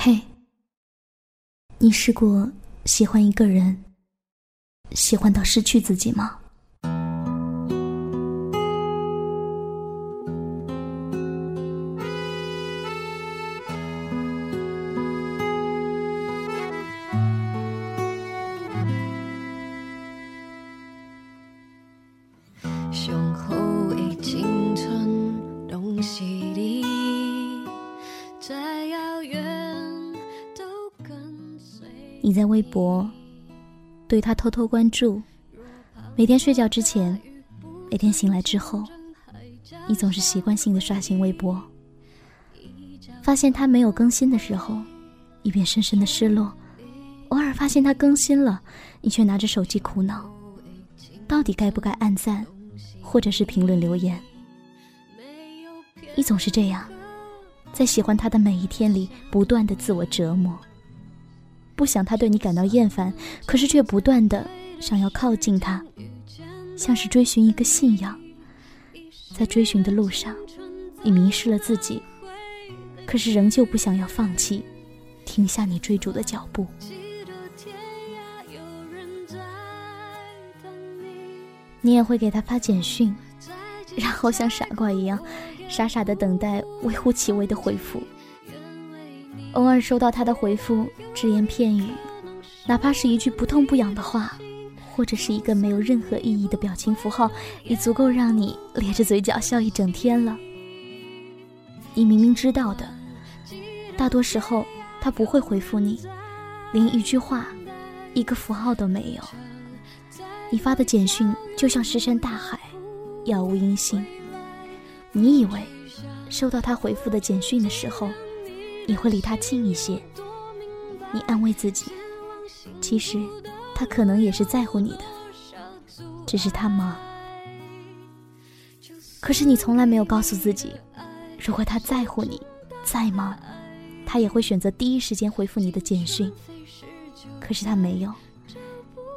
嘿，你试过喜欢一个人，喜欢到失去自己吗？你在微博对他偷偷关注，每天睡觉之前，每天醒来之后，你总是习惯性的刷新微博。发现他没有更新的时候，你便深深的失落；偶尔发现他更新了，你却拿着手机苦恼，到底该不该按赞，或者是评论留言？你总是这样，在喜欢他的每一天里，不断的自我折磨。不想他对你感到厌烦，可是却不断的想要靠近他，像是追寻一个信仰。在追寻的路上，你迷失了自己，可是仍旧不想要放弃，停下你追逐的脚步。你也会给他发简讯，然后像傻瓜一样，傻傻的等待微乎其微的回复。偶尔收到他的回复，只言片语，哪怕是一句不痛不痒的话，或者是一个没有任何意义的表情符号，也足够让你咧着嘴角笑一整天了。你明明知道的，大多时候他不会回复你，连一句话、一个符号都没有。你发的简讯就像石沉大海，杳无音信。你以为收到他回复的简讯的时候，你会离他近一些，你安慰自己，其实他可能也是在乎你的，只是他忙。可是你从来没有告诉自己，如果他在乎你，再忙，他也会选择第一时间回复你的简讯。可是他没有，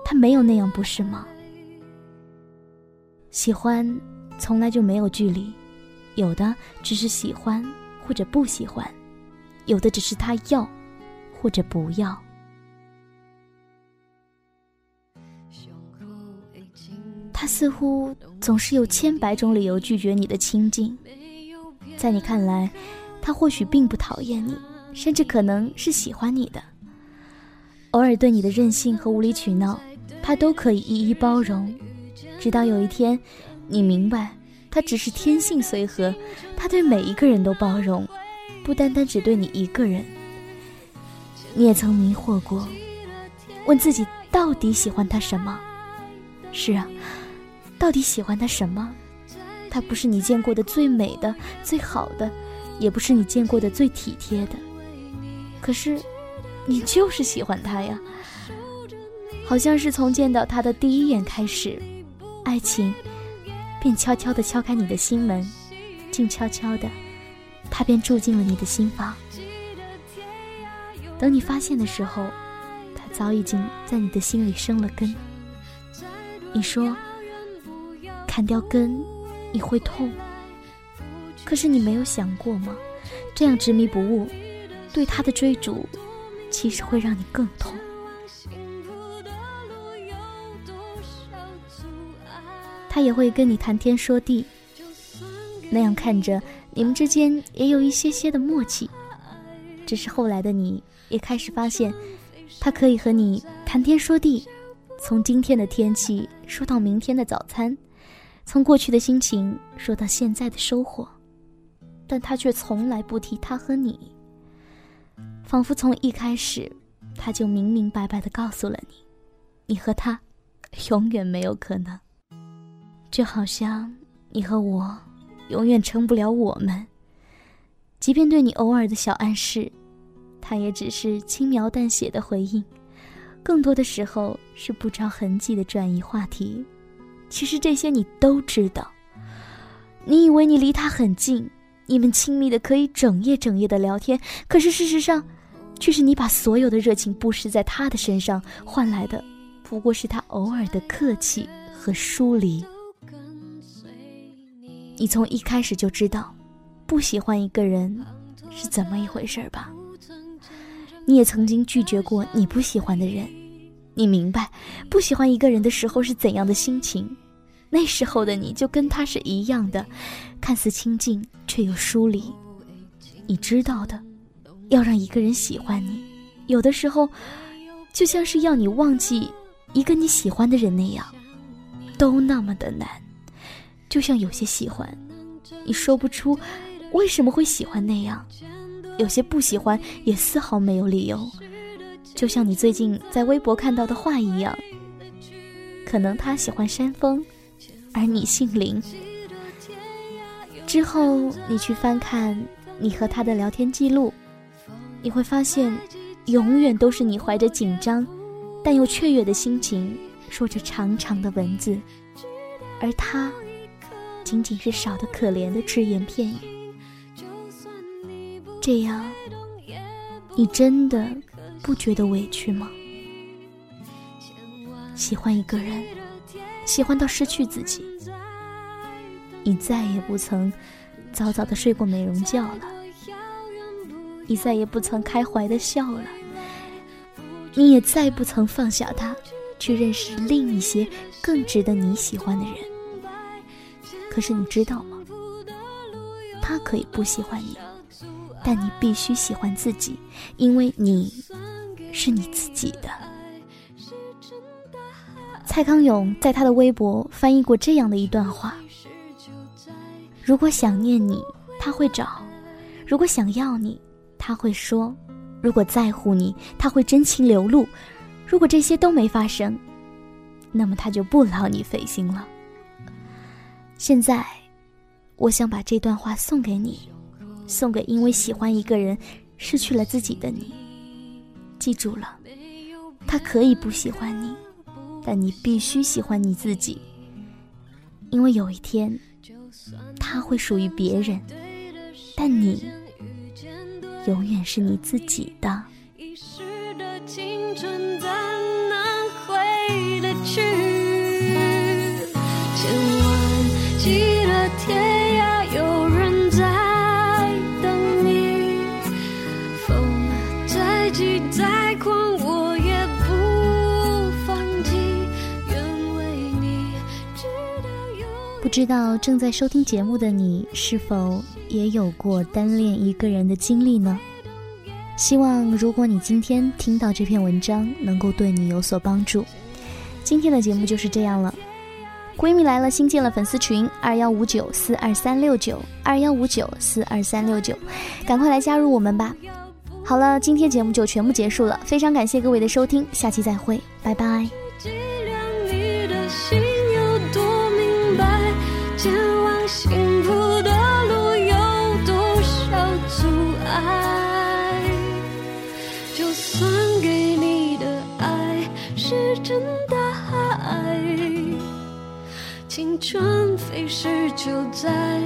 他没有那样，不是吗？喜欢从来就没有距离，有的只是喜欢或者不喜欢。有的只是他要，或者不要。他似乎总是有千百种理由拒绝你的亲近，在你看来，他或许并不讨厌你，甚至可能是喜欢你的。偶尔对你的任性和无理取闹，他都可以一一包容，直到有一天，你明白，他只是天性随和，他对每一个人都包容。不单单只对你一个人，你也曾迷惑过，问自己到底喜欢他什么？是啊，到底喜欢他什么？他不是你见过的最美的、最好的，也不是你见过的最体贴的。可是，你就是喜欢他呀。好像是从见到他的第一眼开始，爱情便悄悄地敲开你的心门，静悄悄的。他便住进了你的心房。等你发现的时候，他早已经在你的心里生了根。你说，砍掉根，你会痛。可是你没有想过吗？这样执迷不悟，对他的追逐，其实会让你更痛。他也会跟你谈天说地，那样看着。你们之间也有一些些的默契，只是后来的你也开始发现，他可以和你谈天说地，从今天的天气说到明天的早餐，从过去的心情说到现在的收获，但他却从来不提他和你，仿佛从一开始他就明明白白的告诉了你，你和他永远没有可能，就好像你和我。永远成不了我们。即便对你偶尔的小暗示，他也只是轻描淡写的回应，更多的时候是不着痕迹的转移话题。其实这些你都知道。你以为你离他很近，你们亲密的可以整夜整夜的聊天，可是事实上，却是你把所有的热情布施在他的身上，换来的不过是他偶尔的客气和疏离。你从一开始就知道，不喜欢一个人，是怎么一回事吧。你也曾经拒绝过你不喜欢的人，你明白不喜欢一个人的时候是怎样的心情。那时候的你就跟他是一样的，看似亲近却又疏离。你知道的，要让一个人喜欢你，有的时候就像是要你忘记一个你喜欢的人那样，都那么的难。就像有些喜欢，你说不出为什么会喜欢那样；有些不喜欢，也丝毫没有理由。就像你最近在微博看到的话一样，可能他喜欢山峰。而你姓林。之后，你去翻看你和他的聊天记录，你会发现，永远都是你怀着紧张，但又雀跃的心情，说着长长的文字，而他，仅仅是少得可怜的只言片语。这样，你真的不觉得委屈吗？喜欢一个人。喜欢到失去自己，你再也不曾早早的睡过美容觉了，你再也不曾开怀的笑了，你也再不曾放下他，去认识另一些更值得你喜欢的人。可是你知道吗？他可以不喜欢你，但你必须喜欢自己，因为你是你自己的。蔡康永在他的微博翻译过这样的一段话：如果想念你，他会找；如果想要你，他会说；如果在乎你，他会真情流露；如果这些都没发生，那么他就不劳你费心了。现在，我想把这段话送给你，送给因为喜欢一个人失去了自己的你。记住了，他可以不喜欢你。但你必须喜欢你自己，因为有一天，他会属于别人，但你永远是你自己的。不知道正在收听节目的你是否也有过单恋一个人的经历呢？希望如果你今天听到这篇文章，能够对你有所帮助。今天的节目就是这样了。闺蜜来了，新建了粉丝群二幺五九四二三六九二幺五九四二三六九，赶快来加入我们吧。好了，今天节目就全部结束了，非常感谢各位的收听，下期再会，拜拜。青春飞逝，就在。